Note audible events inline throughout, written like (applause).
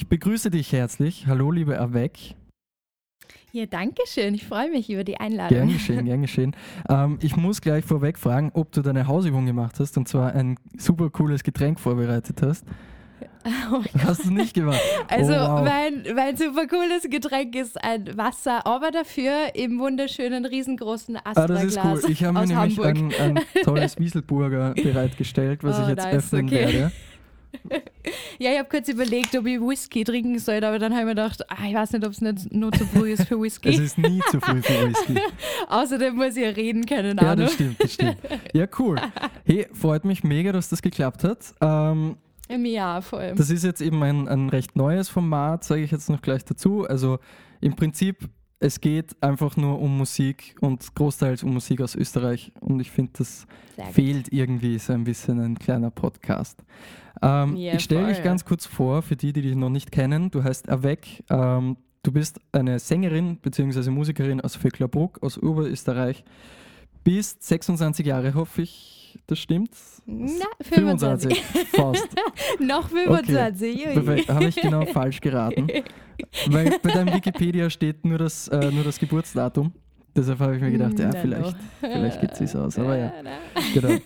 Ich begrüße dich herzlich. Hallo, liebe Avec. Ja, danke schön. Ich freue mich über die Einladung. Gern geschehen, gern (laughs) geschehen. Ähm, ich muss gleich vorweg fragen, ob du deine Hausübung gemacht hast und zwar ein super cooles Getränk vorbereitet hast. Oh Hast du nicht gemacht? (laughs) Also, oh, wow. mein, mein super cooles Getränk ist ein Wasser, aber dafür im wunderschönen, riesengroßen Astra-Glas. Ah, das ist cool. Ich habe mir nämlich ein, ein, tolles Wieselburger (laughs) bereitgestellt, was oh, ich jetzt nice, öffnen okay. werde. Ja, ich habe kurz überlegt, ob ich Whisky trinken soll, aber dann habe ich mir gedacht, ah, ich weiß nicht, ob es nicht nur zu früh ist für Whisky. es ist nie zu früh für Whisky. (laughs) Außerdem muss ich ja reden, keine Ahnung. Ja, das stimmt, das stimmt. Ja, cool. Hey, freut mich mega, dass das geklappt hat. Ähm, Im Jahr vor allem. Das ist jetzt eben ein, ein recht neues Format, sage ich jetzt noch gleich dazu. Also im Prinzip es geht einfach nur um Musik und großteils um Musik aus Österreich. Und ich finde, das fehlt irgendwie so ein bisschen ein kleiner Podcast. Ähm, yeah, ich stelle dich ganz kurz vor, für die, die dich noch nicht kennen. Du heißt Avec. Ähm, du bist eine Sängerin bzw. Musikerin aus Vöcklerbruck, aus Oberösterreich. Bist 26 Jahre, hoffe ich das stimmt? Na, 25. 25 fast. (laughs) Noch 25. Okay. Habe ich genau falsch geraten. (laughs) Weil bei deinem Wikipedia steht nur das, äh, nur das Geburtsdatum. Deshalb habe ich mir gedacht, ja, vielleicht, vielleicht geht es aus. Aber ja. Genau. (laughs)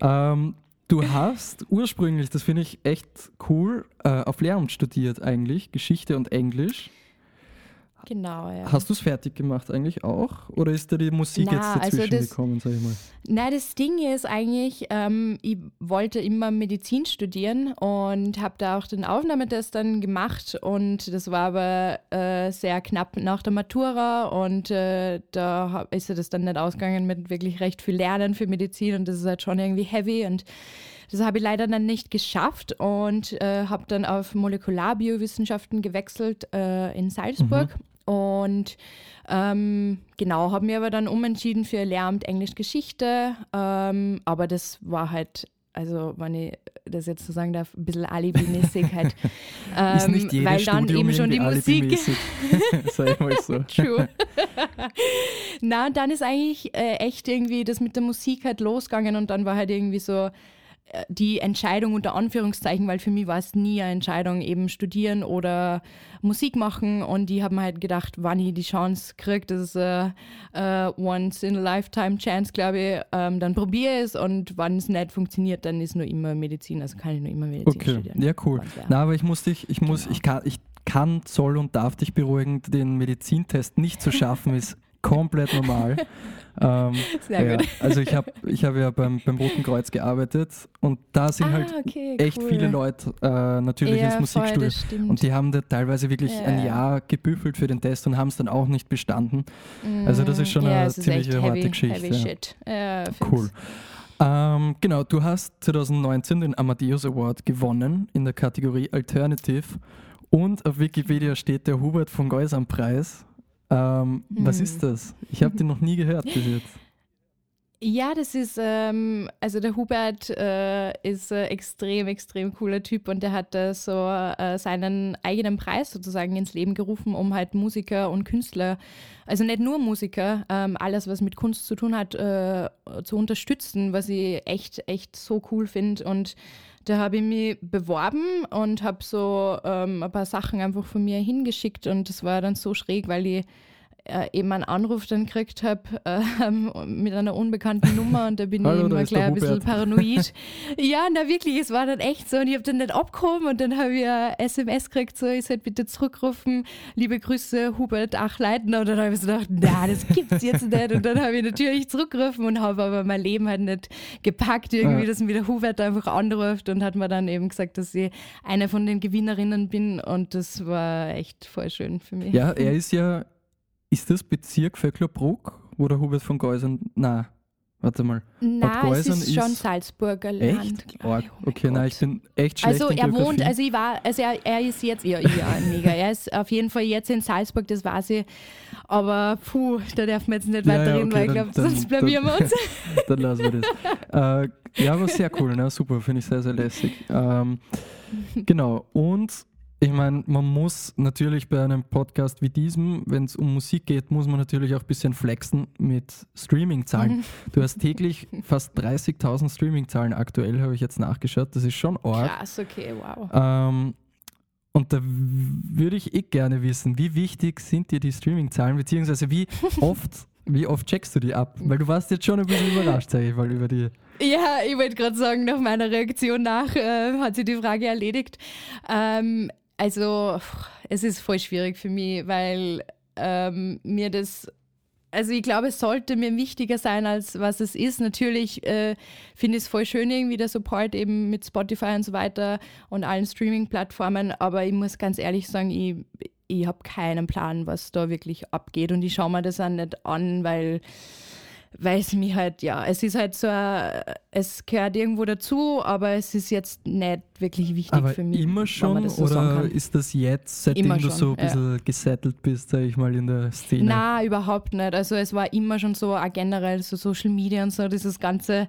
Ähm, du hast ursprünglich, das finde ich echt cool, äh, auf Lehramt studiert eigentlich, Geschichte und Englisch. Genau, ja. Hast du es fertig gemacht eigentlich auch? Oder ist da die Musik Na, jetzt dazwischen also das, gekommen, sag ich mal? Nein, das Ding ist eigentlich, ähm, ich wollte immer Medizin studieren und habe da auch den Aufnahmetest dann gemacht und das war aber äh, sehr knapp nach der Matura und äh, da ist das dann nicht ausgegangen mit wirklich recht viel Lernen für Medizin und das ist halt schon irgendwie heavy und das habe ich leider dann nicht geschafft und äh, habe dann auf Molekularbiowissenschaften gewechselt äh, in Salzburg. Mhm. Und ähm, genau, habe mir aber dann umentschieden für Lehramt Englisch Geschichte. Ähm, aber das war halt, also wenn ich das jetzt so sagen darf, ein bisschen alibimäßig halt. (laughs) Ähm, weil dann Studium eben schon die Musik. Sei (laughs) mal so. (laughs) True. Na, dann ist eigentlich äh, echt irgendwie das mit der Musik halt losgegangen und dann war halt irgendwie so, die Entscheidung unter Anführungszeichen, weil für mich war es nie eine Entscheidung, eben studieren oder Musik machen. Und die haben halt gedacht, wann ich die Chance kriege, das ist eine uh, once in a lifetime Chance, glaube ich, ähm, dann probiere es und wann es nicht funktioniert, dann ist nur immer Medizin, also kann ich nur immer Medizin okay. studieren. Ja, cool. Na, aber ich muss dich, ich muss, genau. ich kann, ich kann, soll und darf dich beruhigen, den Medizintest nicht zu schaffen ist komplett normal. (laughs) ähm, Sehr ja, gut. Also ich habe ich hab ja beim, beim Roten Kreuz gearbeitet und da sind ah, halt okay, echt cool. viele Leute äh, natürlich ja, ins Musikstudio und die haben da teilweise wirklich ja. ein Jahr gebüffelt für den Test und haben es dann auch nicht bestanden. Mm, also das ist schon eine ziemliche harte Geschichte. Heavy shit. cool. Ähm, genau, du hast 2019 den Amadeus Award gewonnen in der Kategorie Alternative und auf Wikipedia steht der Hubert von Geusam Preis ähm, hm. Was ist das? Ich habe den noch nie gehört bis jetzt. Ja, das ist, ähm, also der Hubert äh, ist ein extrem, extrem cooler Typ und der hat äh, so seinen eigenen Preis sozusagen ins Leben gerufen, um halt Musiker und Künstler, also nicht nur Musiker, ähm, alles, was mit Kunst zu tun hat, äh, zu unterstützen, was ich echt, echt so cool finde und da habe ich mich beworben und habe so ähm, ein paar Sachen einfach von mir hingeschickt und das war dann so schräg, weil ich äh, eben einen Anruf dann gekriegt habe äh, mit einer unbekannten Nummer und da bin Hallo, ich immer gleich ein bisschen paranoid. ja, na wirklich, es war dann echt so und ich habe dann nicht abgehoben und dann habe ich ein SMS gekriegt, so, ich sollte bitte zurückrufen, liebe Grüße, Hubert Achleitner und dann habe ich so gedacht, na, das gibt's jetzt nicht und dann habe ich natürlich zurückgerufen und habe aber mein Leben halt nicht gepackt irgendwie, ja. dass mir der Hubert einfach anruft und hat mir dann eben gesagt, dass ich eine von den Gewinnerinnen bin und das war echt voll schön für mich. Ja, er ist ja ist das Bezirk Vöcklerbruck, wo der Hubert von Geusern. Nein, warte mal. Nein, es ist, ist schon Salzburger Land. Echt? Oh, okay, nein, ich bin echt schlecht Also er wohnt, also ich war, also er, er ist jetzt, ja, ja, mega. Er ist auf jeden Fall jetzt in Salzburg, das weiß ich. Aber puh, da darf man jetzt nicht ja, weiterreden, ja, okay, weil ich glaube, sonst blamieren wir uns. (laughs) dann lassen wir das. äh, ja, aber sehr cool, ne? super, finde ich sehr, sehr lässig. Ähm, genau, und ich meine, man muss natürlich bei einem Podcast wie diesem, wenn es um Musik geht, muss man natürlich auch ein bisschen flexen mit Streaming-Zahlen. (laughs) Du hast täglich fast 30.000 Streaming-Zahlen aktuell, habe ich jetzt nachgeschaut. Das ist schon arg. Krass, okay, wow. Ähm, Und da würde ich eh gerne wissen, wie wichtig sind dir die Streaming-Zahlen, beziehungsweise wie (laughs) oft, wie oft checkst du die ab? Weil du warst jetzt schon ein bisschen überrascht, sage ich mal, über die. Ja, ich wollte gerade sagen, nach meiner Reaktion nach äh, hat sie die Frage erledigt. Ähm, also, es ist voll schwierig für mich, weil ähm, mir das also ich glaube, es sollte mir wichtiger sein, als was es ist. Natürlich äh, finde ich es voll schön, irgendwie der Support eben mit Spotify und so weiter und allen Streaming-Plattformen, aber ich muss ganz ehrlich sagen, ich, ich habe keinen Plan, was da wirklich abgeht und ich schaue mir das auch nicht an, weil weil es mich halt, ja, es ist halt so, es gehört irgendwo dazu, aber es ist jetzt nicht wirklich wichtig aber für mich. Immer schon so oder ist das jetzt, seitdem immer du schon, so ein bisschen ja. gesettelt bist, sag ich mal, in der Szene? Na, überhaupt nicht. Also es war immer schon so, auch generell so Social Media und so, dieses ganze,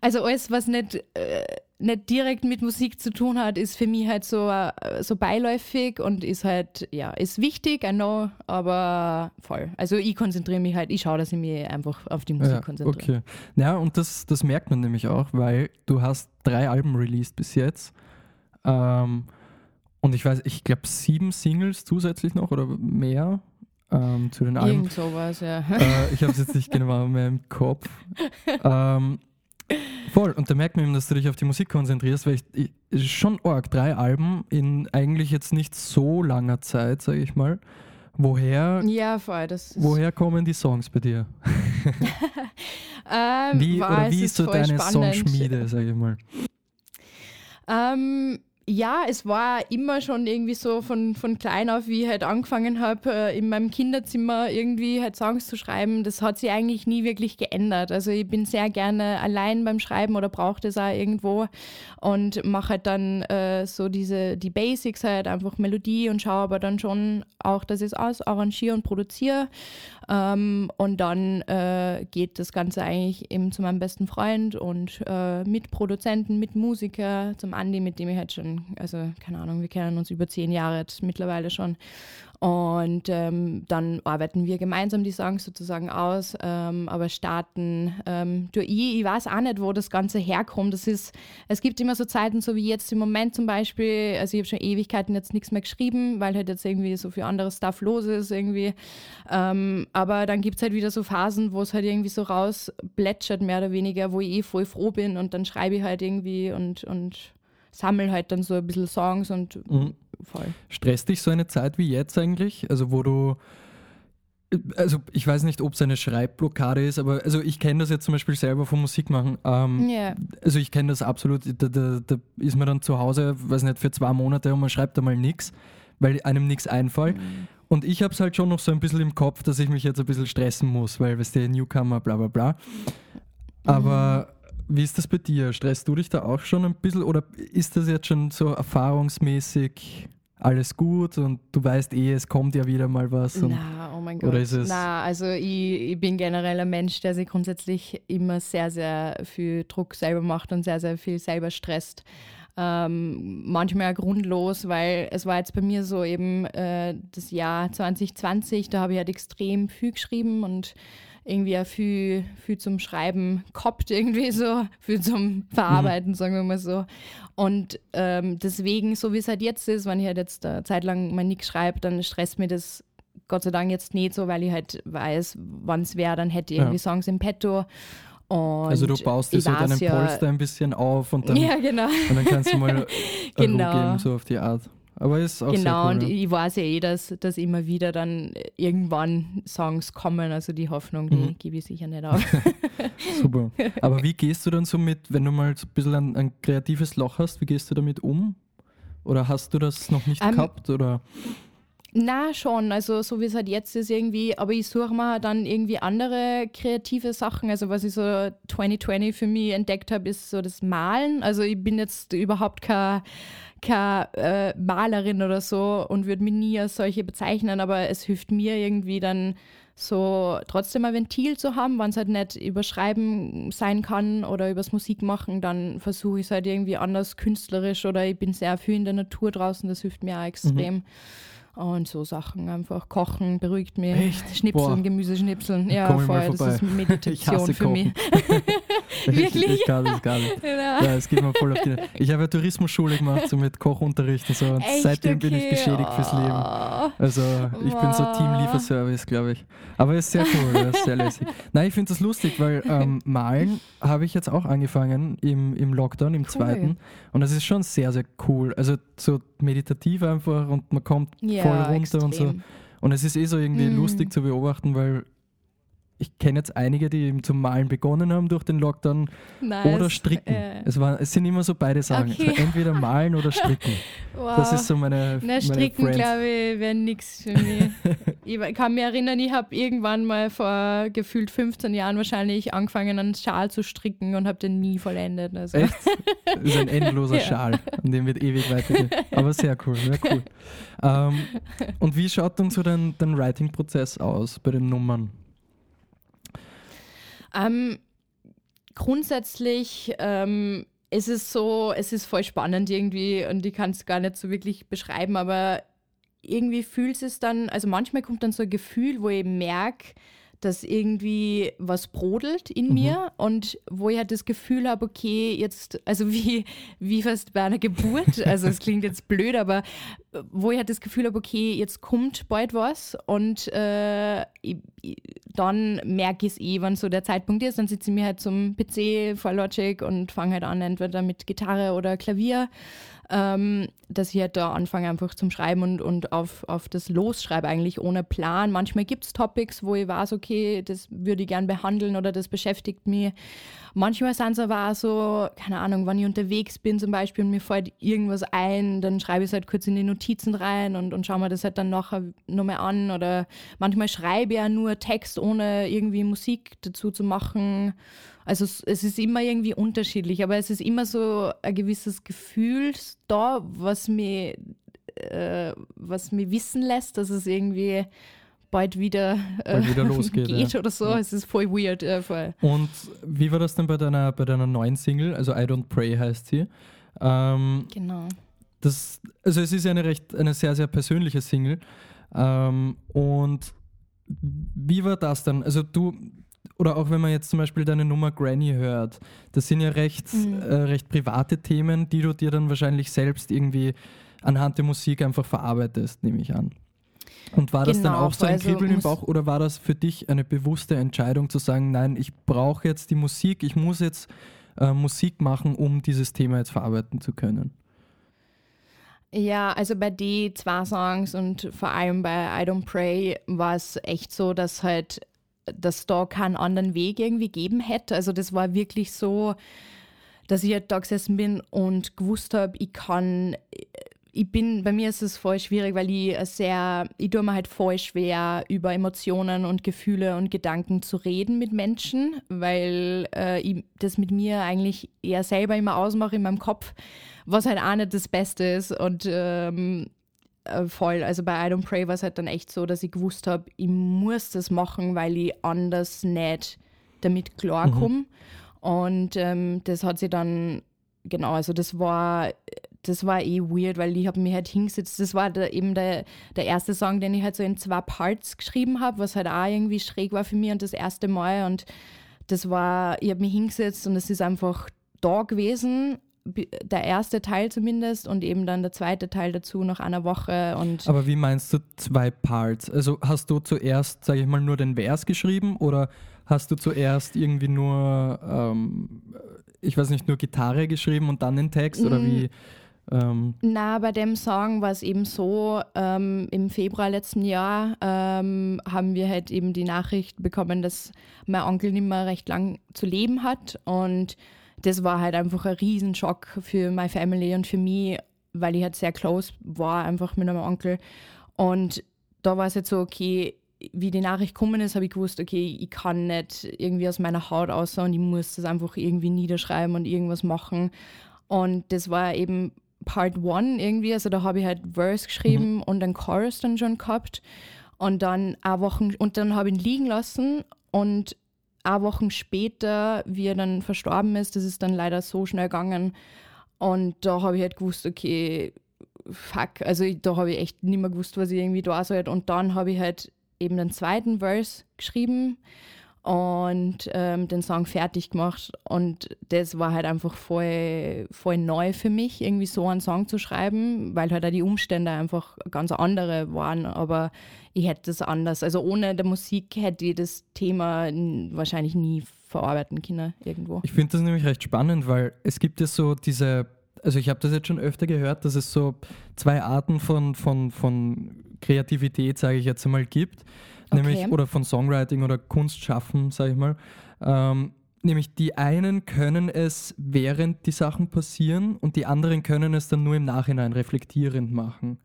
also alles, was nicht. Äh, nicht direkt mit Musik zu tun hat, ist für mich halt so, äh, so beiläufig und ist halt, ja, ist wichtig, I know, aber voll. Also ich konzentriere mich halt, ich schaue, dass ich mich einfach auf die Musik ja, konzentriere. Okay. Ja, und das, das merkt man nämlich auch, weil du hast drei Alben released bis jetzt. Ähm, und ich weiß, ich glaube sieben Singles zusätzlich noch oder mehr ähm, zu den Alben. Irgend sowas, ja. Äh, ich habe es jetzt nicht genau (laughs) mehr im Kopf. ähm, Voll, und da merkt man eben, dass du dich auf die Musik konzentrierst, weil ich, ich schon arg, drei Alben in eigentlich jetzt nicht so langer Zeit, sage ich mal. Woher, ja, voll, woher kommen die Songs bei dir? (laughs) ähm, wie, oder wie ist so deine spannend. Songschmiede, sage ich mal? Ähm, ja, es war immer schon irgendwie so von, von klein auf, wie ich halt angefangen habe, äh, in meinem Kinderzimmer irgendwie halt Songs zu schreiben. Das hat sich eigentlich nie wirklich geändert. Also ich bin sehr gerne allein beim Schreiben oder brauche das auch irgendwo und mache halt dann äh, so diese, die Basics halt, einfach Melodie und schaue aber dann schon auch, dass ich es ausarrangiere und produziere. Ähm, und dann äh, geht das Ganze eigentlich eben zu meinem besten Freund und äh, mit Produzenten, mit Musiker, zum Andi, mit dem ich halt schon also keine Ahnung, wir kennen uns über zehn Jahre jetzt mittlerweile schon. Und ähm, dann arbeiten wir gemeinsam die Songs sozusagen aus, ähm, aber starten ähm, durch ich, ich weiß auch nicht, wo das Ganze herkommt. Das ist, es gibt immer so Zeiten, so wie jetzt im Moment zum Beispiel, also ich habe schon Ewigkeiten jetzt nichts mehr geschrieben, weil halt jetzt irgendwie so viel anderes Stuff los ist irgendwie. Ähm, aber dann gibt es halt wieder so Phasen, wo es halt irgendwie so rausplätschert, mehr oder weniger, wo ich eh voll froh bin und dann schreibe ich halt irgendwie und, und sammle halt dann so ein bisschen Songs und mhm. voll. Stresst dich so eine Zeit wie jetzt eigentlich? Also wo du also ich weiß nicht, ob es eine Schreibblockade ist, aber also ich kenne das jetzt zum Beispiel selber vom Musikmachen. Ähm, yeah. Also ich kenne das absolut. Da, da, da, ist man dann zu Hause, weiß nicht, für zwei Monate und man schreibt da mal nichts, weil einem nichts einfällt. Mhm. Und ich habe es halt schon noch so ein bisschen im Kopf, dass ich mich jetzt ein bisschen stressen muss, weil, weißt du, Newcomer, bla bla bla. Aber wie ist das bei dir? Stresst du dich da auch schon ein bisschen oder ist das jetzt schon so erfahrungsmäßig alles gut und du weißt eh, es kommt ja wieder mal was? Na, oh mein Gott. Oder ist es Na, also ich, ich, bin generell ein Mensch, der sich grundsätzlich immer sehr, sehr viel Druck selber macht und sehr, sehr viel selber stresst. Ähm, manchmal grundlos, weil es war jetzt bei mir so eben äh, das Jahr 2020, da habe ich halt extrem viel geschrieben und irgendwie auch viel, viel zum Schreiben gehabt, irgendwie so, viel zum Verarbeiten, mhm. sagen wir mal so. Und ähm, deswegen, so wie es halt jetzt ist, wenn ich halt jetzt eine Zeit lang mal nichts schreibe, dann stresst mir das Gott sei Dank jetzt nicht so, weil ich halt weiß, wann es wäre, dann hätte ich irgendwie ja. Songs im Petto. Und also du baust dir so deinen ja, Polster ein bisschen auf und dann, (laughs) ja, genau. und dann kannst du mal (laughs) genau. geben, so auf die Art. Aber ist auch Genau, cool, und ja. ich weiß ja eh, dass, dass immer wieder dann irgendwann Songs kommen. Also die Hoffnung, die mhm. gebe ich sicher nicht auf. (laughs) Super. Aber wie gehst du dann so mit, wenn du mal so ein bisschen ein, ein kreatives Loch hast, wie gehst du damit um? Oder hast du das noch nicht um, gehabt? Oder? Na, schon. Also, so wie es halt jetzt ist, irgendwie. Aber ich suche mir dann irgendwie andere kreative Sachen. Also, was ich so 2020 für mich entdeckt habe, ist so das Malen. Also, ich bin jetzt überhaupt kein keine äh, Malerin oder so und würde mich nie als solche bezeichnen, aber es hilft mir irgendwie dann so trotzdem ein Ventil zu haben, wenn es halt nicht überschreiben sein kann oder übers Musik machen, dann versuche ich es halt irgendwie anders künstlerisch oder ich bin sehr viel in der Natur draußen, das hilft mir auch extrem. Mhm. Und so Sachen einfach. Kochen beruhigt mich. Echt? Schnipseln, Boah. Gemüse schnipseln. Ja, voll. Das ist Meditation (laughs) für mich. (laughs) Wirklich? Ich, ich kann das gar nicht. Ja, ja es geht mir voll auf die. Ich habe ja Tourismusschule gemacht, so mit Kochunterricht und so. Und Echt? seitdem okay. bin ich geschädigt oh. fürs Leben. Oh. Also ich wow. bin so Team Lieferservice, glaube ich. Aber es ist sehr cool, ist sehr lässig. Nein, ich finde das lustig, weil ähm, (laughs) Malen habe ich jetzt auch angefangen im, im Lockdown, im cool. zweiten. Und das ist schon sehr, sehr cool. Also so meditativ einfach und man kommt ja, voll runter extrem. und so. Und es ist eh so irgendwie mm. lustig zu beobachten, weil ich kenne jetzt einige, die eben zum Malen begonnen haben durch den Lockdown nice. oder stricken. Äh. Es, war, es sind immer so beide Sachen. Okay. Also entweder malen oder stricken. (laughs) wow. Das ist so meine. Na, stricken, glaube ich, wäre nichts für mich. (laughs) ich kann mich erinnern, ich habe irgendwann mal vor gefühlt 15 Jahren wahrscheinlich angefangen, einen Schal zu stricken und habe den nie vollendet. Also. Echt? Das ist ein endloser (laughs) ja. Schal, an dem wird ewig weitergehen. Aber sehr cool, sehr cool. Ähm, und wie schaut dann so dein, dein Writing-Prozess aus bei den Nummern? Ähm, grundsätzlich ähm, ist es so, es ist voll spannend irgendwie und ich kann es gar nicht so wirklich beschreiben, aber irgendwie fühlt es dann, also manchmal kommt dann so ein Gefühl, wo ich merke, dass irgendwie was brodelt in mhm. mir und wo ich halt das Gefühl habe, okay, jetzt, also (laughs) wie, wie fast bei einer Geburt, also es klingt jetzt blöd, aber wo ich halt das Gefühl habe, okay, jetzt kommt bald was und äh, ich, ich, dann merke ich es eh, wann so der Zeitpunkt ist, dann sitze ich mir halt zum PC vor Logic und fange halt an, entweder mit Gitarre oder Klavier ähm, dass ich halt da anfange einfach zum Schreiben und, und auf, auf das Losschreibe eigentlich ohne Plan. Manchmal gibt es Topics, wo ich weiß, okay, das würde ich gern behandeln oder das beschäftigt mich. Manchmal sind es aber auch so, keine Ahnung, wenn ich unterwegs bin zum Beispiel und mir fällt irgendwas ein, dann schreibe ich es halt kurz in die Notizen rein und, und schaue mir das halt dann nachher nochmal an. Oder manchmal schreibe ich ja nur Text, ohne irgendwie Musik dazu zu machen. Also es, ist immer irgendwie unterschiedlich, aber es ist immer so ein gewisses Gefühl da, was mir, äh, was mir wissen lässt, dass es irgendwie bald wieder, äh, bald wieder losgeht (laughs) geht ja. oder so. Ja. Es ist voll weird. Äh, voll. Und wie war das denn bei deiner, bei deiner neuen Single? Also I Don't Pray heißt sie. Ähm, genau. Das, also es ist eine recht, eine sehr, sehr persönliche Single. Ähm, und wie war das dann? Also du, oder auch wenn man jetzt zum Beispiel deine Nummer Granny hört, das sind ja recht, mhm. äh, recht private Themen, die du dir dann wahrscheinlich selbst irgendwie anhand der Musik einfach verarbeitest, nehme ich an. Und war das dann genau, auch so ein also Kribbeln im Bauch oder war das für dich eine bewusste Entscheidung zu sagen, nein, ich brauche jetzt die Musik, ich muss jetzt äh, Musik machen, um dieses Thema jetzt verarbeiten zu können? Ja, also bei die zwei Songs und vor allem bei I Don't Pray war es echt so, dass halt dass da keinen anderen Weg irgendwie geben hätte. Also das war wirklich so, dass ich halt da gesessen bin und gewusst habe, ich kann, ich bin, bei mir ist es voll schwierig, weil ich sehr, ich tue mir halt voll schwer, über Emotionen und Gefühle und Gedanken zu reden mit Menschen, weil äh, ich das mit mir eigentlich eher selber immer ausmache in meinem Kopf, was halt auch nicht das Beste ist. Und ähm, äh, voll. Also bei I Don't Pray war es halt dann echt so, dass ich gewusst habe, ich muss das machen, weil ich anders nicht damit klarkomme. Mhm. Und ähm, das hat sie dann, genau, also das war, das war eh weird, weil ich habe mich halt hingesetzt. Das war der, eben der, der erste Song, den ich halt so in zwei Parts geschrieben habe, was halt auch irgendwie schräg war für mich und das erste Mal. Und das war, ich habe mich hingesetzt und es ist einfach da gewesen der erste Teil zumindest und eben dann der zweite Teil dazu nach einer Woche. Und Aber wie meinst du zwei Parts? Also hast du zuerst, sage ich mal, nur den Vers geschrieben oder hast du zuerst irgendwie nur, ähm, ich weiß nicht, nur Gitarre geschrieben und dann den Text oder wie? Ähm Na, bei dem Song war es eben so, ähm, im Februar letzten Jahr ähm, haben wir halt eben die Nachricht bekommen, dass mein Onkel nicht mehr recht lang zu leben hat und das war halt einfach ein Riesenschock für meine Family und für mich, weil ich halt sehr close war einfach mit meinem Onkel. Und da war es jetzt so, okay, wie die Nachricht gekommen ist, habe ich gewusst, okay, ich kann nicht irgendwie aus meiner Haut aus und ich muss das einfach irgendwie niederschreiben und irgendwas machen. Und das war eben Part One irgendwie, also da habe ich halt Verse geschrieben mhm. und einen Chorus dann schon gehabt. Und dann eine Wochen, und dann habe ich ihn liegen lassen und ein Wochen später, wie er dann verstorben ist, das ist dann leider so schnell gegangen. Und da habe ich halt gewusst, okay, fuck, also da habe ich echt nicht mehr gewusst, was ich irgendwie da soll. Und dann habe ich halt eben den zweiten Verse geschrieben und ähm, den Song fertig gemacht. Und das war halt einfach voll, voll neu für mich, irgendwie so einen Song zu schreiben, weil halt auch die Umstände einfach ganz andere waren. Aber ich hätte das anders. Also ohne der Musik hätte ich das Thema wahrscheinlich nie verarbeiten können irgendwo. Ich finde das nämlich recht spannend, weil es gibt ja so diese, also ich habe das jetzt schon öfter gehört, dass es so zwei Arten von, von, von Kreativität, sage ich jetzt einmal, gibt. Okay. Nämlich, oder von Songwriting oder Kunstschaffen, sage ich mal. Ähm, nämlich die einen können es während die Sachen passieren und die anderen können es dann nur im Nachhinein reflektierend machen.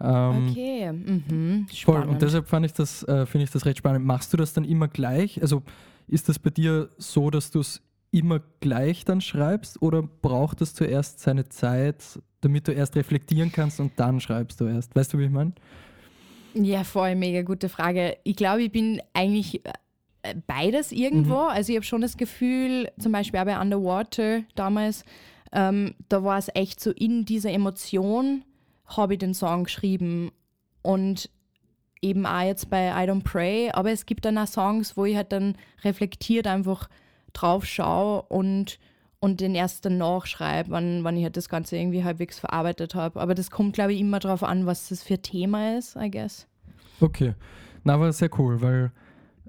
Ähm, okay, mhm. voll. Und deshalb fand ich das, äh, finde ich das recht spannend. Machst du das dann immer gleich? Also ist das bei dir so, dass du es immer gleich dann schreibst oder braucht es zuerst seine Zeit, damit du erst reflektieren kannst und dann schreibst du erst? Weißt du, wie ich meine? Ja, voll, mega gute Frage. Ich glaube, ich bin eigentlich äh, beides irgendwo. Mhm. Also ich habe schon das Gefühl, zum Beispiel auch bei Underwater damals, ähm, da war es echt so in dieser Emotion, habe ich den Song geschrieben. Und eben auch jetzt bei I Don't Pray, aber es gibt dann auch Songs, wo ich halt dann reflektiert einfach drauf schaue und, und den erst dann nachschreibe, wann, wann ich halt das Ganze irgendwie halbwegs verarbeitet habe. Aber das kommt, glaube ich, immer darauf an, was das für Thema ist, I guess. Okay. Na, aber sehr cool, weil,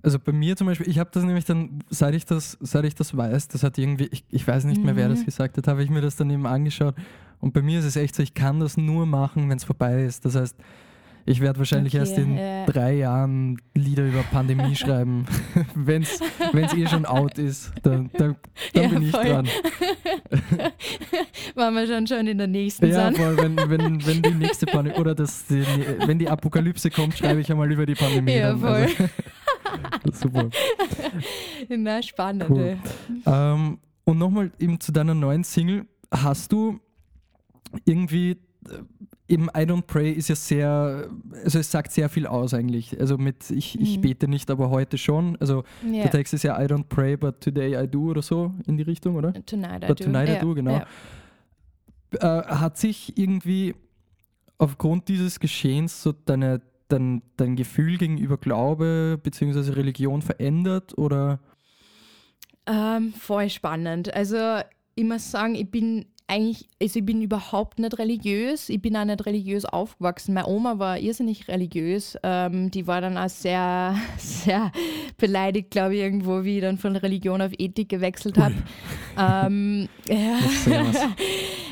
also bei mir zum Beispiel, ich habe das nämlich dann, seit ich das, seit ich das weiß, das hat irgendwie, ich, ich weiß nicht mehr, mhm. wer das mhm. gesagt hat, habe ich mir das dann eben angeschaut. Und bei mir ist es echt so, ich kann das nur machen, wenn es vorbei ist. Das heißt, ich werde wahrscheinlich okay, erst in äh. drei Jahren Lieder über Pandemie (laughs) schreiben, (laughs) wenn es eh schon out ist. Dann, dann, dann ja, bin ich voll. dran. (laughs) Waren wir schon schon in der nächsten Ja, voll, wenn, wenn, wenn die nächste Pandemie oder das, die, wenn die Apokalypse kommt, schreibe ich einmal über die Pandemie. Ja, dann. voll. Also, super. Na, spannend. Cool. Ähm, und nochmal eben zu deiner neuen Single. Hast du irgendwie äh, eben I Don't Pray ist ja sehr, also es sagt sehr viel aus eigentlich. Also mit ich, ich mhm. bete nicht, aber heute schon. Also yeah. der Text ist ja I don't pray, but today I do oder so in die Richtung, oder? Tonight I but do. Tonight yeah. I do, genau. Yeah. Äh, hat sich irgendwie aufgrund dieses Geschehens so deine, dein, dein Gefühl gegenüber Glaube bzw. Religion verändert oder? Ähm, voll spannend. Also ich muss sagen, ich bin eigentlich, also ich bin überhaupt nicht religiös. Ich bin auch nicht religiös aufgewachsen. Meine Oma war irrsinnig religiös. Ähm, die war dann auch sehr, (laughs) sehr beleidigt, glaube ich, irgendwo, wie ich dann von Religion auf Ethik gewechselt habe. ähm, (laughs) ja.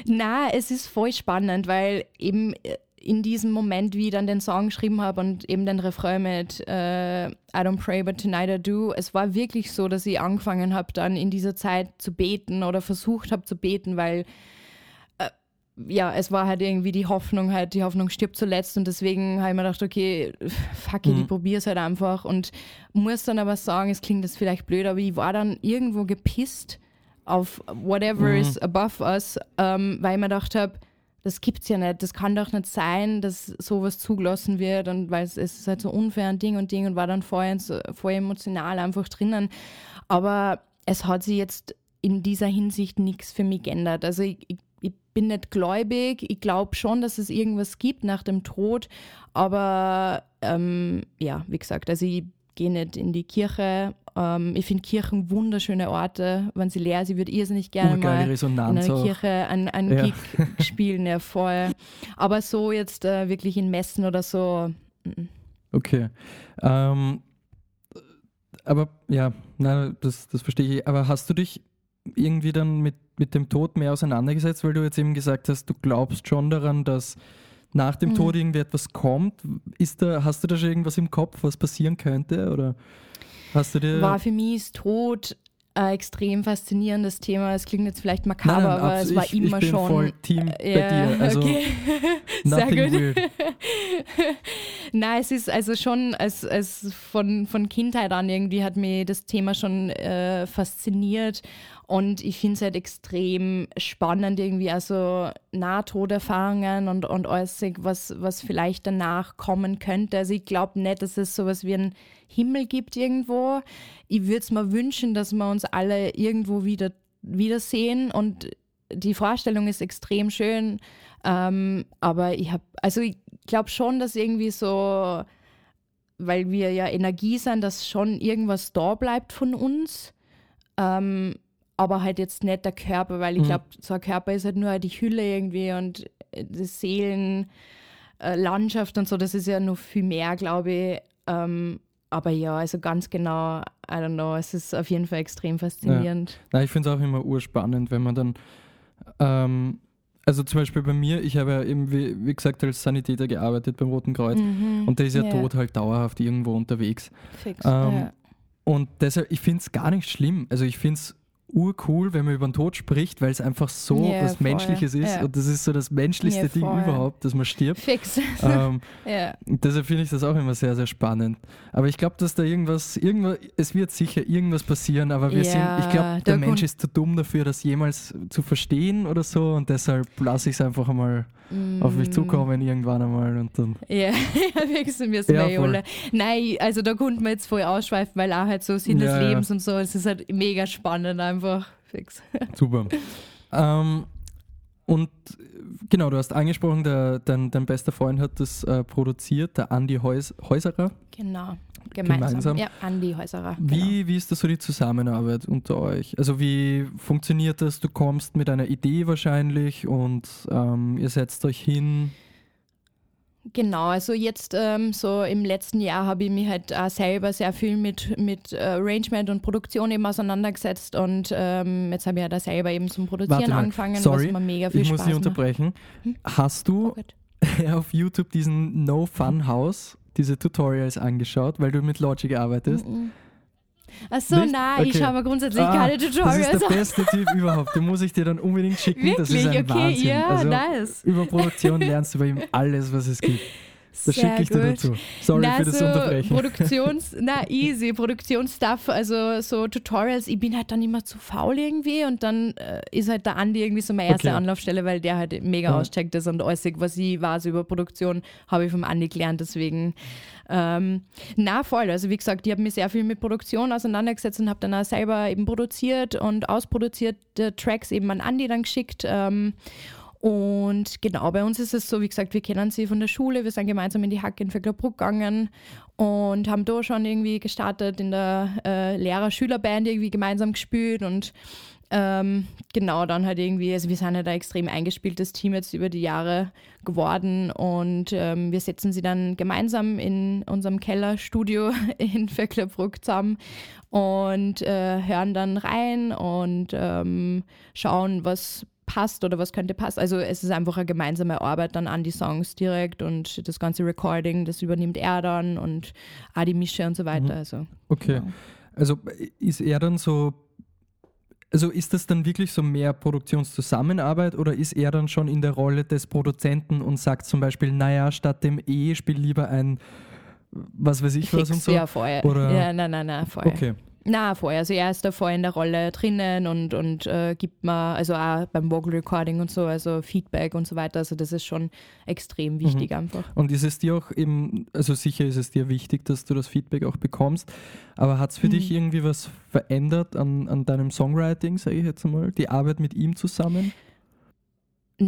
Na, es ist voll spannend, weil eben in diesem Moment, wie ich dann den Song geschrieben habe und eben den Refrain mit äh, I don't pray but tonight I do, es war wirklich so, dass ich angefangen habe, dann in dieser Zeit zu beten oder versucht habe zu beten, weil äh, ja, es war halt irgendwie die Hoffnung, halt, die Hoffnung stirbt zuletzt und deswegen habe ich mir gedacht, okay, (laughs) fuck it, mhm. ich probiere es halt einfach und muss dann aber sagen, es klingt jetzt vielleicht blöd, aber ich war dann irgendwo gepisst auf whatever mhm. is above us, ähm, weil ich mir gedacht habe, das gibt's ja nicht. Das kann doch nicht sein, dass sowas zugelassen wird und weil es, ist halt so unfair ein Ding und Ding und war dann vorher so, voll emotional einfach drinnen. Aber es hat sich jetzt in dieser Hinsicht nichts für mich geändert. Also ich, ich, ich bin nicht gläubig. Ich glaube schon, dass es irgendwas gibt nach dem Tod. Aber ähm, ja, wie gesagt, also ich gehe nicht in die Kirche. Ähm, ich finde Kirchen wunderschöne Orte, wenn sie leer sind. Ich würde irrsinnig gerne mal Resonanz in einer auch. Kirche einen, einen ja. Gig spielen, ja voll. Aber so jetzt äh, wirklich in Messen oder so. Okay. Ähm, aber ja, na, das, das verstehe ich. Aber hast du dich irgendwie dann mit, mit dem Tod mehr auseinandergesetzt, weil du jetzt eben gesagt hast, du glaubst schon daran, dass nach dem mhm. Tod irgendwie etwas kommt. Ist da, hast du da schon irgendwas im Kopf, was passieren könnte? Oder hast du dir. War für mich Tod ein extrem faszinierendes Thema. Es klingt jetzt vielleicht makaber, nein, nein, aber es war ich, immer ich bin schon. Voll Team äh, bei dir. Also (laughs) okay. Sehr gut. Weird. (laughs) (laughs) Nein, es ist also schon, als, als von, von Kindheit an irgendwie hat mir das Thema schon äh, fasziniert und ich finde es halt extrem spannend, irgendwie also Nahtoderfahrungen und, und alles, was, was vielleicht danach kommen könnte. Also ich glaube nicht, dass es sowas wie einen Himmel gibt irgendwo. Ich würde es mir wünschen, dass wir uns alle irgendwo wieder wiedersehen und die Vorstellung ist extrem schön, ähm, aber ich habe, also ich glaube schon, dass irgendwie so, weil wir ja Energie sind, dass schon irgendwas da bleibt von uns. Ähm, aber halt jetzt nicht der Körper, weil ich mhm. glaube, so ein Körper ist halt nur die Hülle irgendwie und äh, die Seelenlandschaft äh, und so, das ist ja noch viel mehr, glaube ich. Ähm, aber ja, also ganz genau, I don't know, es ist auf jeden Fall extrem faszinierend. Ja. Na, ich finde es auch immer urspannend, wenn man dann, ähm, also zum Beispiel bei mir, ich habe ja eben, wie, wie gesagt, als Sanitäter gearbeitet beim Roten Kreuz mhm. und der ist ja, ja tot halt dauerhaft irgendwo unterwegs. Fix, ähm, ja. Und deshalb, ich finde es gar nicht schlimm. Also ich finde es urcool, wenn man über den Tod spricht, weil es einfach so yeah, was voll. Menschliches ist. Yeah. Und das ist so das menschlichste yeah, Ding überhaupt, dass man stirbt. Fix. (laughs) Ähm. (laughs) Deshalb finde ich das auch immer sehr, sehr spannend. Aber ich glaube, dass da irgendwas, irgendwas, es wird sicher irgendwas passieren, aber wir sind, ich glaube, der Mensch ist zu dumm dafür, das jemals zu verstehen oder so. Und deshalb lasse ich es einfach einmal mm. auf mich mm. zukommen irgendwann einmal und dann. (laughs) Ja, wechseln wir es ja, alle. Nein, also da konnten wir jetzt voll ausschweifen, weil auch halt so Sinn des Lebens und so, es ist halt mega spannend einfach. Fix. (laughs) Super. ähm, und genau, du hast angesprochen, der, dein, dein bester Freund hat das äh, produziert, der Andi Heus, Häuserer. Genau, gemeinsam. gemeinsam. Ja, Andi Häuserer. Genau. Wie, wie ist das so die Zusammenarbeit unter euch? Also wie funktioniert das? Du kommst mit einer Idee wahrscheinlich und ähm, ihr setzt euch hin. Genau, also jetzt ähm, so im letzten Jahr habe ich mich halt auch selber sehr viel mit, mit äh, Arrangement und Produktion eben auseinandergesetzt und ähm, jetzt habe ich ja da selber eben zum Produzieren angefangen, Sorry, was mir mega viel ich Spaß muss dich unterbrechen. Hm? Hast du oh (laughs) auf YouTube diesen No Fun House, diese Tutorials angeschaut, weil du mit Logic arbeitest? Mm -mm. Achso, nein, okay. ich schaue mir grundsätzlich ah, keine Tutorials Das ist der beste Typ überhaupt. Den muss ich dir dann unbedingt schicken. Wirklich? Das ist ein okay, Wahnsinn. Ja, also, nice. Über Produktion lernst du bei ihm alles, was es gibt. Das schicke ich dir dazu. Sorry na, für das so Unterbrechen. Produktions, (laughs) na easy, Produktionsstuff, also so Tutorials, ich bin halt dann immer zu faul irgendwie und dann äh, ist halt der Andi irgendwie so meine erste okay. Anlaufstelle, weil der halt mega ja. auscheckt ist und alles, was ich weiß über Produktion, habe ich vom Andi gelernt, deswegen ähm, na voll, also wie gesagt, ich habe mich sehr viel mit Produktion auseinandergesetzt und habe dann auch selber eben produziert und ausproduzierte Tracks eben an Andi dann geschickt ähm, und genau, bei uns ist es so, wie gesagt, wir kennen sie von der Schule, wir sind gemeinsam in die Hacke in Vöcklerbruck gegangen und haben da schon irgendwie gestartet in der äh, Lehrer-Schüler-Band irgendwie gemeinsam gespielt und ähm, genau, dann halt irgendwie, also wir sind halt ein extrem eingespieltes Team jetzt über die Jahre geworden und ähm, wir setzen sie dann gemeinsam in unserem Kellerstudio (laughs) in Vöcklerbruck zusammen und äh, hören dann rein und ähm, schauen, was passt oder was könnte passen. Also es ist einfach eine gemeinsame Arbeit dann an die Songs direkt und das ganze Recording, das übernimmt er dann und auch die Mische und so weiter. Mhm. Also, okay. Genau. Also ist er dann so, also ist das dann wirklich so mehr Produktionszusammenarbeit oder ist er dann schon in der Rolle des Produzenten und sagt zum Beispiel, naja, statt dem E spiel lieber ein was weiß ich Fix, was und so? Ja, vorher. Oder? Ja, nein, nein, nein, vorher. Okay. Na, vorher. Also er ist da vorher in der Rolle drinnen und, und äh, gibt mir, also auch beim Vocal Recording und so, also Feedback und so weiter. Also das ist schon extrem wichtig mhm. einfach. Und ist es dir auch eben, also sicher ist es dir wichtig, dass du das Feedback auch bekommst, aber hat es für mhm. dich irgendwie was verändert an, an deinem Songwriting, sage ich jetzt einmal, die Arbeit mit ihm zusammen?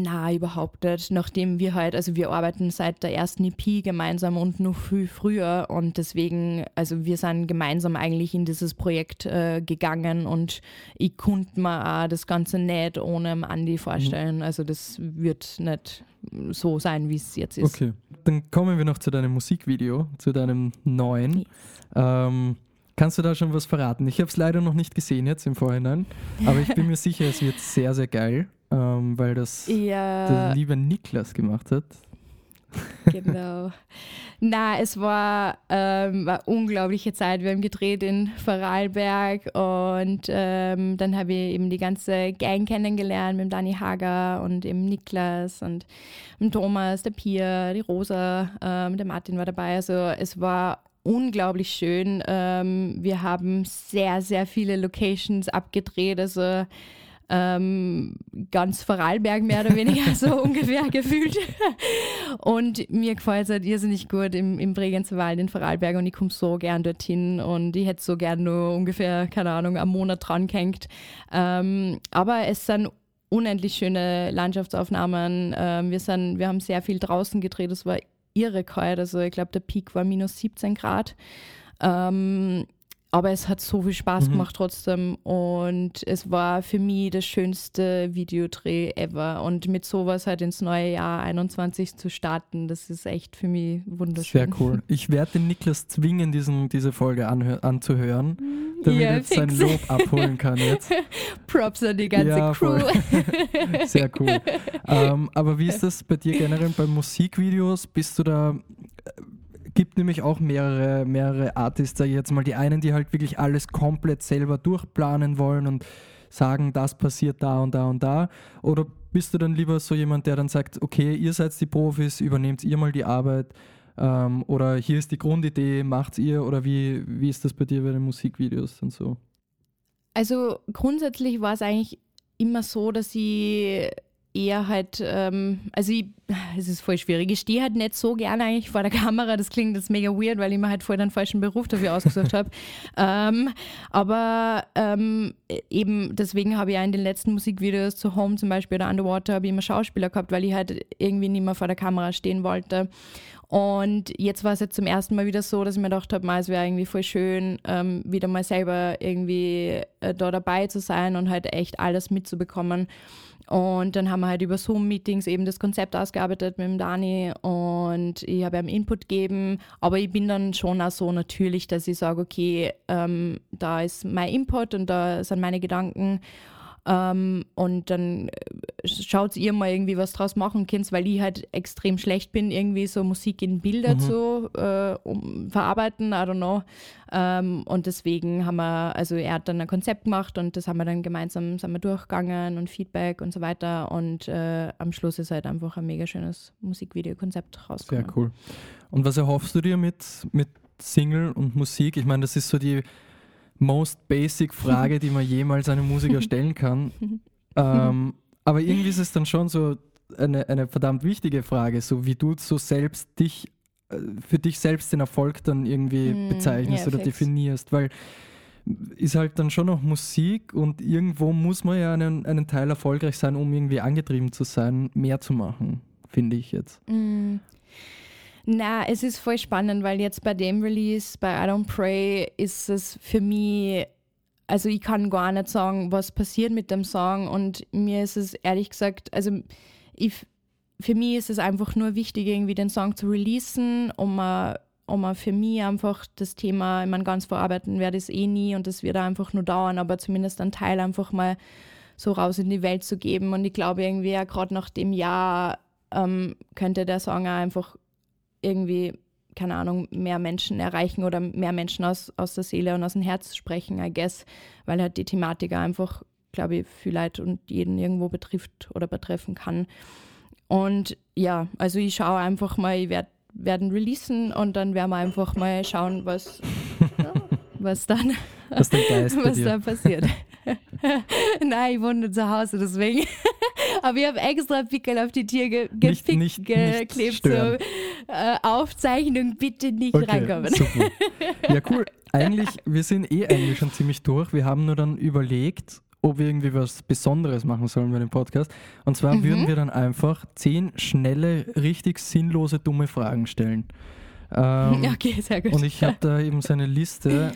Na, überhaupt nicht. Nachdem wir halt, also wir arbeiten seit der ersten EP gemeinsam und noch viel früher und deswegen, also wir sind gemeinsam eigentlich in dieses Projekt äh, gegangen und ich konnte mir auch das Ganze nicht ohne Andi vorstellen. Mhm. Also das wird nicht so sein, wie es jetzt ist. Okay, dann kommen wir noch zu deinem Musikvideo, zu deinem neuen. Yes. Ähm, Kannst du da schon was verraten? Ich habe es leider noch nicht gesehen jetzt im Vorhinein, aber ich bin mir sicher, es wird sehr, sehr geil ähm, weil das ja. der liebe Niklas gemacht hat. Genau. Na, es war ähm, eine unglaubliche Zeit. Wir haben gedreht in Vorarlberg und ähm, dann habe ich eben die ganze Gang kennengelernt mit Dani Hager und eben Niklas und Thomas, der Pia, die Rosa, ähm, der Martin war dabei. Also es war unglaublich schön. Ähm, wir haben sehr, sehr viele Locations abgedreht. Also ähm, ganz Vorarlberg mehr oder weniger (laughs) so ungefähr gefühlt. Und mir gefällt es halt irrsinnig gut im, im Bregenzer Wald in Vorarlberg und ich komme so gern dorthin und ich hätte so gern nur ungefähr, keine Ahnung, einen Monat dran gehängt. Ähm, aber es sind unendlich schöne Landschaftsaufnahmen. Ähm, wir, sind, wir haben sehr viel draußen gedreht, es war irre kalt. Also ich glaube, der Peak war minus 17 Grad. Ähm, aber es hat so viel Spaß mhm. gemacht trotzdem und es war für mich das schönste Videodreh ever und mit sowas halt ins neue Jahr 21 zu starten, das ist echt für mich wunderschön. Sehr cool. Ich werde den Niklas zwingen, diesen, diese Folge anzuhören, damit ja, er jetzt sein Lob abholen kann jetzt. (laughs) Props an die ganze ja, Crew. (laughs) Sehr cool. Ähm, aber wie ist (laughs) das bei dir generell bei Musikvideos? Bist du da gibt nämlich auch mehrere, mehrere Artists, sage ich jetzt mal. Die einen, die halt wirklich alles komplett selber durchplanen wollen und sagen, das passiert da und da und da. Oder bist du dann lieber so jemand, der dann sagt, okay, ihr seid die Profis, übernehmt ihr mal die Arbeit ähm, oder hier ist die Grundidee, macht's ihr oder wie, wie ist das bei dir bei den Musikvideos und so? Also grundsätzlich war es eigentlich immer so, dass ich eher halt, ähm, also ich, es ist voll schwierig. Ich stehe halt nicht so gerne eigentlich vor der Kamera. Das klingt jetzt mega weird, weil ich mir halt voll den falschen Beruf dafür ausgesucht habe. (laughs) ähm, aber ähm, eben deswegen habe ich ja in den letzten Musikvideos zu Home zum Beispiel oder Underwater habe ich immer Schauspieler gehabt, weil ich halt irgendwie nicht mehr vor der Kamera stehen wollte. Und jetzt war es jetzt zum ersten Mal wieder so, dass ich mir gedacht habe, es wäre irgendwie voll schön, ähm, wieder mal selber irgendwie äh, da dabei zu sein und halt echt alles mitzubekommen. Und dann haben wir halt über Zoom-Meetings eben das Konzept ausgearbeitet mit dem Dani und ich habe ihm Input gegeben. Aber ich bin dann schon auch so natürlich, dass ich sage, okay, ähm, da ist mein Input und da sind meine Gedanken. Ähm, und dann äh, schaut ihr mal irgendwie was draus machen könnt, weil ich halt extrem schlecht bin, irgendwie so Musik in Bilder mhm. zu äh, um, verarbeiten, I don't know. Ähm, und deswegen haben wir, also er hat dann ein Konzept gemacht und das haben wir dann gemeinsam sind wir durchgegangen und Feedback und so weiter. Und äh, am Schluss ist halt einfach ein mega schönes Musikvideokonzept rausgekommen. Sehr cool. Und was erhoffst du dir mit, mit Single und Musik? Ich meine, das ist so die most basic Frage, die man jemals einem Musiker (laughs) stellen kann. (laughs) ähm, aber irgendwie ist es dann schon so eine, eine verdammt wichtige Frage, so wie du so selbst dich, äh, für dich selbst den Erfolg dann irgendwie mm, bezeichnest yeah, oder fix. definierst, weil ist halt dann schon noch Musik und irgendwo muss man ja einen, einen Teil erfolgreich sein, um irgendwie angetrieben zu sein, mehr zu machen, finde ich jetzt. Mm. Na, es ist voll spannend, weil jetzt bei dem Release, bei I Don't Pray, ist es für mich, also ich kann gar nicht sagen, was passiert mit dem Song und mir ist es ehrlich gesagt, also ich, für mich ist es einfach nur wichtig, irgendwie den Song zu releasen, um um für mich einfach das Thema, ich meine, ganz verarbeiten werde ich es eh nie und das wird einfach nur dauern, aber zumindest einen Teil einfach mal so raus in die Welt zu geben. Und ich glaube irgendwie, ja, gerade nach dem Jahr ähm, könnte der Song auch einfach irgendwie, keine Ahnung, mehr Menschen erreichen oder mehr Menschen aus, aus der Seele und aus dem Herz sprechen, I guess, weil halt die Thematik einfach, glaube ich, viel Leid und jeden irgendwo betrifft oder betreffen kann. Und ja, also ich schaue einfach mal, ich werde werden releasen und dann werden wir einfach mal schauen, was, (laughs) was dann, was, was da passiert. (laughs) Nein, ich wohne zu Hause, deswegen. Aber ich habe extra Pickel auf die Tür ge nicht, nicht, geklebt. Nicht so, äh, Aufzeichnung bitte nicht okay, reinkommen. Super. (laughs) Ja, cool. Eigentlich, wir sind eh eigentlich schon ziemlich durch. Wir haben nur dann überlegt, ob wir irgendwie was Besonderes machen sollen bei dem Podcast. Und zwar mhm. würden wir dann einfach zehn schnelle, richtig sinnlose, dumme Fragen stellen. Ähm, (laughs) okay, sehr gut. Und ich habe da eben so eine Liste,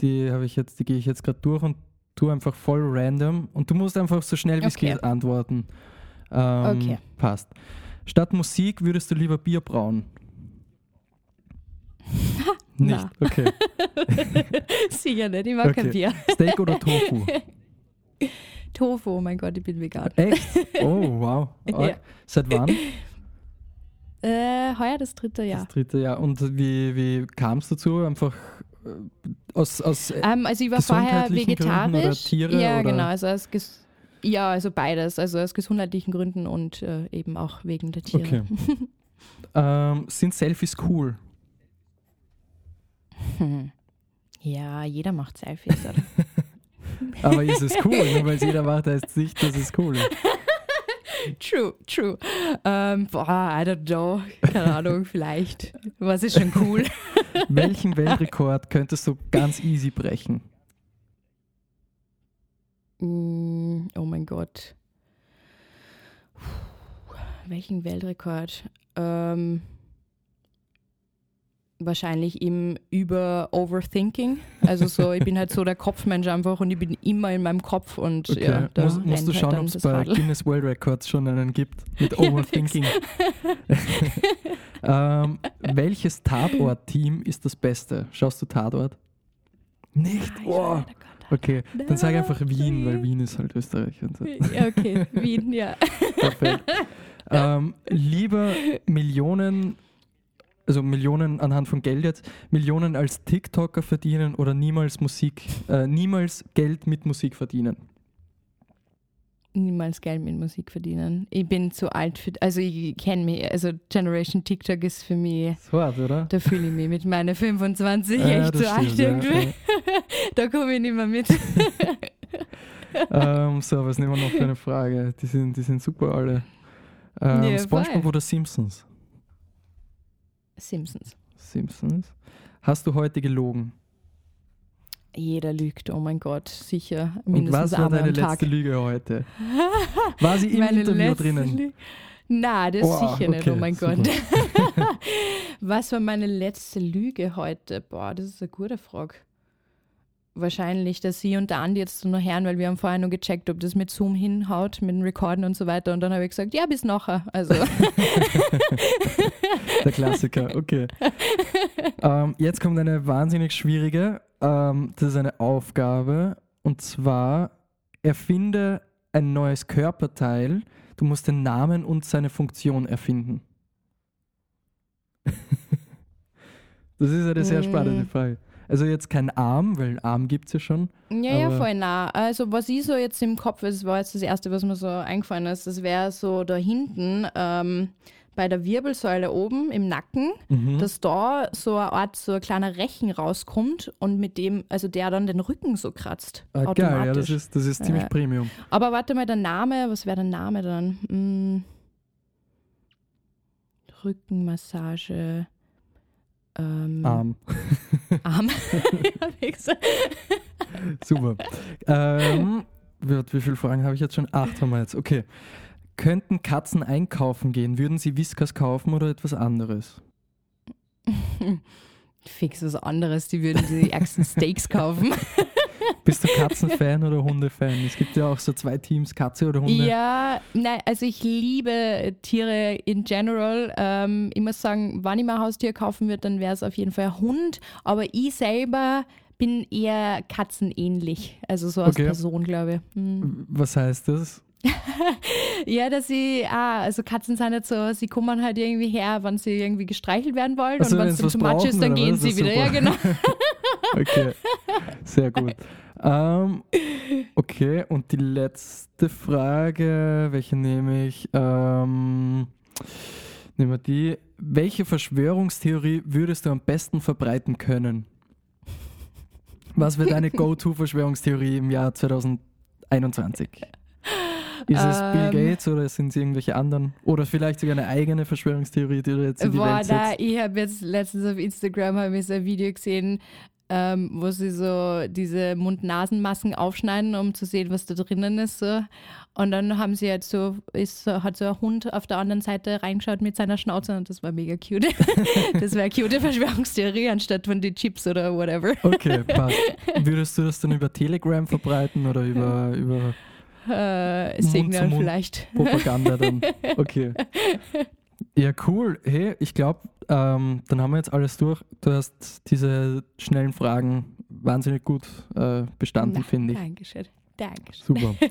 die habe ich jetzt, die gehe ich jetzt gerade durch und tu einfach voll random und du musst einfach so schnell wie es okay. geht antworten. Ähm, okay. Passt. Statt Musik würdest du lieber Bier brauen? (laughs) nicht, okay. (laughs) Sicher nicht, ich mag okay. kein Bier. Steak oder Tofu? (laughs) Tofu, oh mein Gott, ich bin vegan. Echt? Oh, wow. Ja. Seit wann? Äh, heuer das dritte Jahr. Das dritte Jahr. Und wie, wie kam es dazu? Einfach aus, aus ähm, Also ich war vorher vegetarisch. Oder Tiere, ja, oder? genau. Also aus ja, also beides. Also aus gesundheitlichen Gründen und äh, eben auch wegen der Tiere. Okay. (laughs) ähm, sind Selfies cool? Hm. (laughs) Ja, jeder macht Selfies. (laughs) Aber ist es cool? Nur weil es jeder macht, heißt es nicht, dass es cool ist. True, true. Ähm, boah, I don't know. Keine Ahnung, vielleicht. Was ist schon cool? (laughs) Welchen Weltrekord könntest du ganz easy brechen? Mm, oh mein Gott. Welchen Weltrekord? Ähm, wahrscheinlich im über Overthinking. Also so, ich bin halt so der Kopfmensch einfach und ich bin immer in meinem Kopf und okay. ja, da Muss, musst du halt schauen, halt ob es bei Radl. Guinness World Records schon einen gibt mit (laughs) Overthinking. (laughs) ähm, welches Tatort-Team ist das Beste? Schaust du Tatort? Nicht? Oh. Okay, dann sage einfach Wien, weil Wien ist halt Österreich. Und so. Ja, okay, Wien, ja. (laughs) Perfekt. Ähm, lieber Millionen also Millionen anhand von Geld jetzt, Millionen als TikToker verdienen oder niemals Musik, äh, niemals Geld mit Musik verdienen? Niemals Geld mit Musik verdienen. Ich bin zu alt für, also ich kenne mich, also Generation TikTok ist für mich, so hart, oder? Da fühle ich mich mit meinen 25 ja, echt zu alt irgendwie. Ja. (laughs) da komme ich nicht mehr mit. (laughs) ähm, so, was nehmen wir noch für eine Frage? Die sind, die sind super alle. Ähm, ja, SpongeBob oder Simpsons? Simpsons. Simpsons. Hast du heute gelogen? Jeder lügt, oh mein Gott, sicher. Mindestens Und was war deine letzte Lüge heute? (laughs) War sie im Meine Interview drinnen? Lü Na, das oh, sicher okay, nicht, oh mein super. Gott. (laughs) was war meine letzte Lüge heute? Boah, das ist eine gute Frage wahrscheinlich, dass sie und der Andi jetzt noch hören, weil wir haben vorher nur gecheckt, ob das mit Zoom hinhaut, mit dem Recorden und so weiter. Und dann habe ich gesagt, ja, bis nachher. Also. (laughs) der Klassiker, okay. ähm, jetzt kommt eine wahnsinnig schwierige, ähm, das ist eine Aufgabe. Und zwar, erfinde ein neues Körperteil. Du musst den Namen und seine Funktion erfinden. (laughs) das ist eine sehr spannende mm. Frage. Also jetzt kein Arm, weil Arm gibt es ja schon. Ja, ja, voll nah. Also was ich so jetzt im Kopf, das war jetzt das Erste, was mir so eingefallen ist, das wäre so da hinten ähm, bei der Wirbelsäule oben im Nacken, mhm. dass da so eine Art, so ein kleiner Rechen rauskommt und mit dem, also der dann den Rücken so kratzt. Ah, geil, ja, das ist, das ist ziemlich äh, Premium. Aber warte mal, der Name, was wäre der Name dann? Hm. Rückenmassage. Ähm, Arm. Arm. (laughs) (laughs) Super. Ähm, wie viele Fragen habe ich jetzt schon? Acht haben wir jetzt. Okay. Könnten Katzen einkaufen gehen? Würden sie Whiskas kaufen oder etwas anderes? (laughs) Fix was anderes. Die würden die ärgsten Steaks kaufen. Bist du Katzenfan oder Hundefan? Es gibt ja auch so zwei Teams, Katze oder Hunde. Ja, nein, also ich liebe Tiere in general. Ähm, ich muss sagen, wenn ich mal ein Haustier kaufen würde, dann wäre es auf jeden Fall ein Hund. Aber ich selber bin eher katzenähnlich. Also so als okay. Person, glaube ich. Mhm. Was heißt das? (laughs) ja, dass sie, ah, also Katzen sind nicht so, sie kommen halt irgendwie her, wenn sie irgendwie gestreichelt werden wollen also, und wenn es zu much ist, dann gehen sie wieder. Ja, genau. (laughs) okay, sehr gut. Ähm, okay, und die letzte Frage, welche nehme ich? Ähm, nehmen wir die. Welche Verschwörungstheorie würdest du am besten verbreiten können? Was wird deine (laughs) Go-To-Verschwörungstheorie im Jahr 2021? Ist es Bill ähm. Gates oder sind es irgendwelche anderen? Oder vielleicht sogar eine eigene Verschwörungstheorie, die du jetzt in die boah, Welt setzt? Da, ich habe jetzt letztens auf Instagram ich ein Video gesehen, ähm, wo sie so diese Mund-Nasen-Masken aufschneiden, um zu sehen, was da drinnen ist. So. Und dann haben sie halt so, ist, hat so ein Hund auf der anderen Seite reingeschaut mit seiner Schnauze und das war mega cute. (laughs) das war eine cute Verschwörungstheorie anstatt von die Chips oder whatever. Okay, passt. (laughs) Würdest du das dann über Telegram verbreiten oder über, über äh, Signal vielleicht? Propaganda dann. Okay. (laughs) Ja, cool. Hey, ich glaube, ähm, dann haben wir jetzt alles durch. Du hast diese schnellen Fragen wahnsinnig gut äh, bestanden, finde ich. Dankeschön. Dankeschön. Super. (laughs)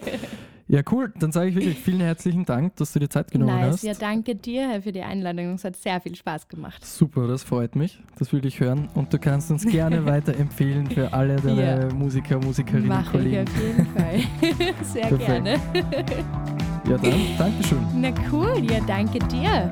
Ja, cool. Dann sage ich wirklich vielen herzlichen Dank, dass du dir Zeit genommen nice. hast. Ja, danke dir für die Einladung. Es hat sehr viel Spaß gemacht. Super, das freut mich. Das will ich hören. Und du kannst uns gerne (laughs) weiterempfehlen für alle deine ja. Musiker, Musikerinnen, Mach Kollegen. Ich auf jeden Fall. (laughs) Sehr Perfekt. gerne. Ja, dann, Dankeschön. Na cool, ja, danke dir.